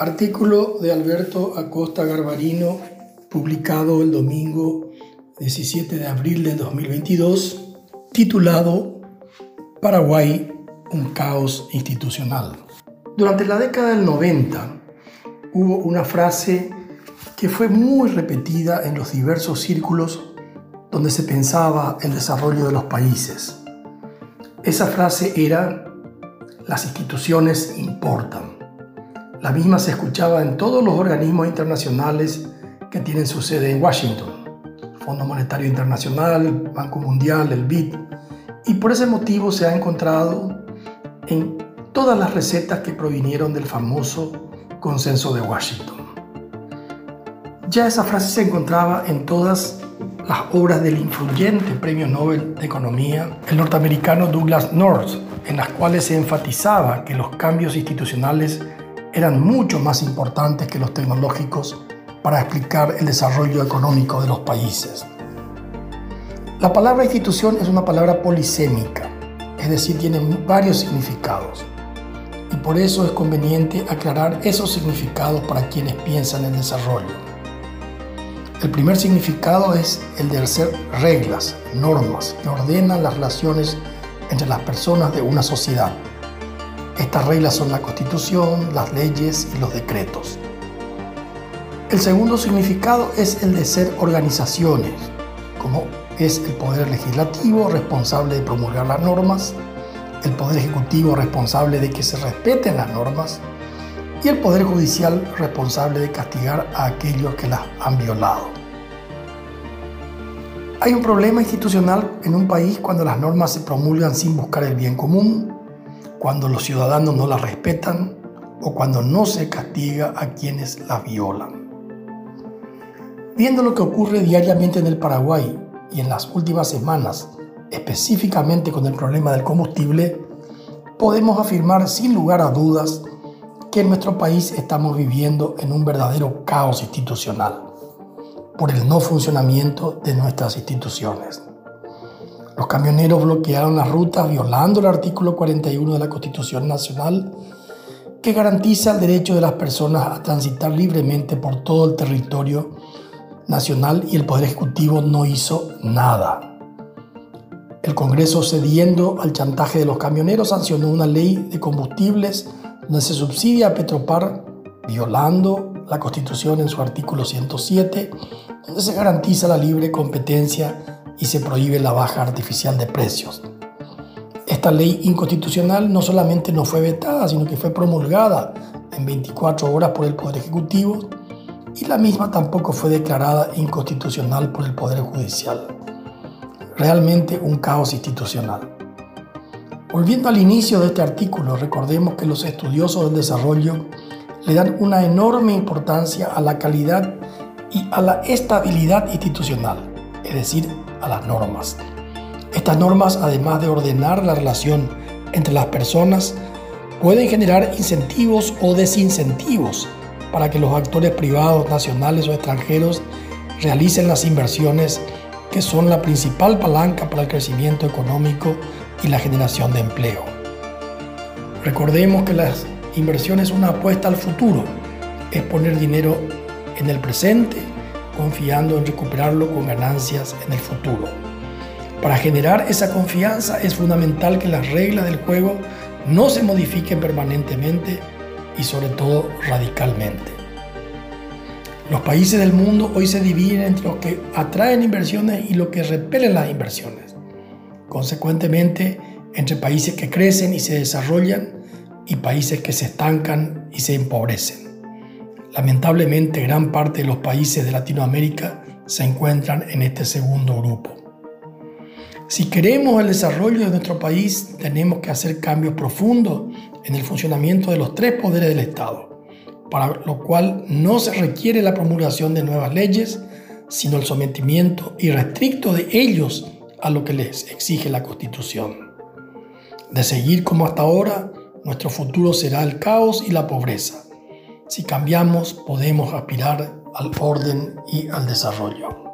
Artículo de Alberto Acosta Garbarino, publicado el domingo 17 de abril de 2022, titulado Paraguay, un caos institucional. Durante la década del 90 hubo una frase que fue muy repetida en los diversos círculos donde se pensaba el desarrollo de los países. Esa frase era, las instituciones importan. La misma se escuchaba en todos los organismos internacionales que tienen su sede en Washington, Fondo Monetario Internacional, Banco Mundial, el BID, y por ese motivo se ha encontrado en todas las recetas que provinieron del famoso consenso de Washington. Ya esa frase se encontraba en todas las obras del influyente Premio Nobel de Economía, el norteamericano Douglas North, en las cuales se enfatizaba que los cambios institucionales eran mucho más importantes que los tecnológicos para explicar el desarrollo económico de los países. La palabra institución es una palabra polisémica, es decir, tiene varios significados. Y por eso es conveniente aclarar esos significados para quienes piensan en desarrollo. El primer significado es el de ser reglas, normas que ordenan las relaciones entre las personas de una sociedad. Estas reglas son la constitución, las leyes y los decretos. El segundo significado es el de ser organizaciones, como es el poder legislativo responsable de promulgar las normas, el poder ejecutivo responsable de que se respeten las normas, y el Poder Judicial responsable de castigar a aquellos que las han violado. Hay un problema institucional en un país cuando las normas se promulgan sin buscar el bien común, cuando los ciudadanos no las respetan o cuando no se castiga a quienes las violan. Viendo lo que ocurre diariamente en el Paraguay y en las últimas semanas, específicamente con el problema del combustible, podemos afirmar sin lugar a dudas que en nuestro país estamos viviendo en un verdadero caos institucional por el no funcionamiento de nuestras instituciones. Los camioneros bloquearon las rutas violando el artículo 41 de la Constitución Nacional que garantiza el derecho de las personas a transitar libremente por todo el territorio nacional y el Poder Ejecutivo no hizo nada. El Congreso, cediendo al chantaje de los camioneros, sancionó una ley de combustibles donde se subsidia a Petropar, violando la Constitución en su artículo 107, donde se garantiza la libre competencia y se prohíbe la baja artificial de precios. Esta ley inconstitucional no solamente no fue vetada, sino que fue promulgada en 24 horas por el Poder Ejecutivo y la misma tampoco fue declarada inconstitucional por el Poder Judicial. Realmente un caos institucional. Volviendo al inicio de este artículo, recordemos que los estudiosos del desarrollo le dan una enorme importancia a la calidad y a la estabilidad institucional, es decir, a las normas. Estas normas, además de ordenar la relación entre las personas, pueden generar incentivos o desincentivos para que los actores privados, nacionales o extranjeros realicen las inversiones que son la principal palanca para el crecimiento económico y la generación de empleo. Recordemos que las inversiones es una apuesta al futuro, es poner dinero en el presente confiando en recuperarlo con ganancias en el futuro. Para generar esa confianza es fundamental que las reglas del juego no se modifiquen permanentemente y sobre todo radicalmente. Los países del mundo hoy se dividen entre los que atraen inversiones y los que repelen las inversiones. Consecuentemente, entre países que crecen y se desarrollan y países que se estancan y se empobrecen. Lamentablemente, gran parte de los países de Latinoamérica se encuentran en este segundo grupo. Si queremos el desarrollo de nuestro país, tenemos que hacer cambios profundos en el funcionamiento de los tres poderes del Estado, para lo cual no se requiere la promulgación de nuevas leyes, sino el sometimiento irrestricto de ellos a lo que les exige la Constitución. De seguir como hasta ahora, nuestro futuro será el caos y la pobreza. Si cambiamos, podemos aspirar al orden y al desarrollo.